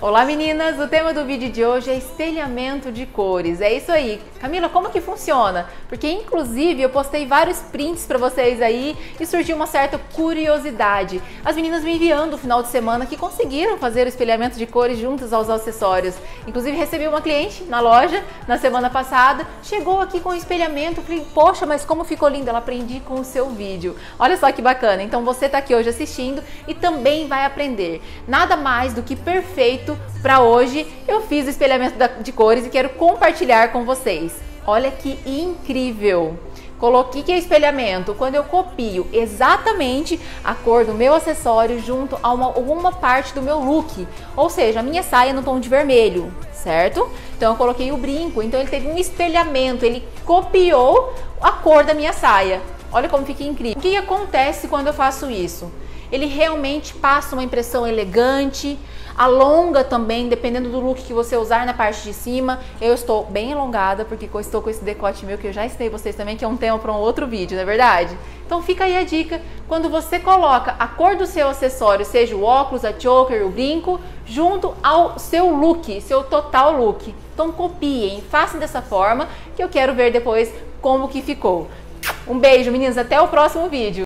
Olá meninas, o tema do vídeo de hoje é espelhamento de cores. É isso aí. Camila, como que funciona? Porque inclusive eu postei vários prints para vocês aí e surgiu uma certa curiosidade. As meninas me enviando no final de semana que conseguiram fazer o espelhamento de cores juntos aos acessórios. Inclusive recebi uma cliente na loja na semana passada, chegou aqui com o espelhamento, falei, poxa, mas como ficou lindo, ela aprendi com o seu vídeo. Olha só que bacana. Então você tá aqui hoje assistindo e também vai aprender. Nada mais do que perfeito para hoje. Eu fiz o espelhamento de cores e quero compartilhar com vocês. Olha que incrível! Coloquei que é espelhamento quando eu copio exatamente a cor do meu acessório junto a uma, alguma parte do meu look. Ou seja, a minha saia no tom de vermelho, certo? Então eu coloquei o brinco, então ele teve um espelhamento, ele copiou a cor da minha saia. Olha como fica incrível. O que acontece quando eu faço isso? Ele realmente passa uma impressão elegante, alonga também, dependendo do look que você usar na parte de cima. Eu estou bem alongada, porque estou com esse decote meu, que eu já ensinei vocês também, que é um tema para um outro vídeo, não é verdade? Então fica aí a dica, quando você coloca a cor do seu acessório, seja o óculos, a choker, o brinco, junto ao seu look, seu total look. Então copiem, façam dessa forma, que eu quero ver depois como que ficou. Um beijo, meninas, até o próximo vídeo.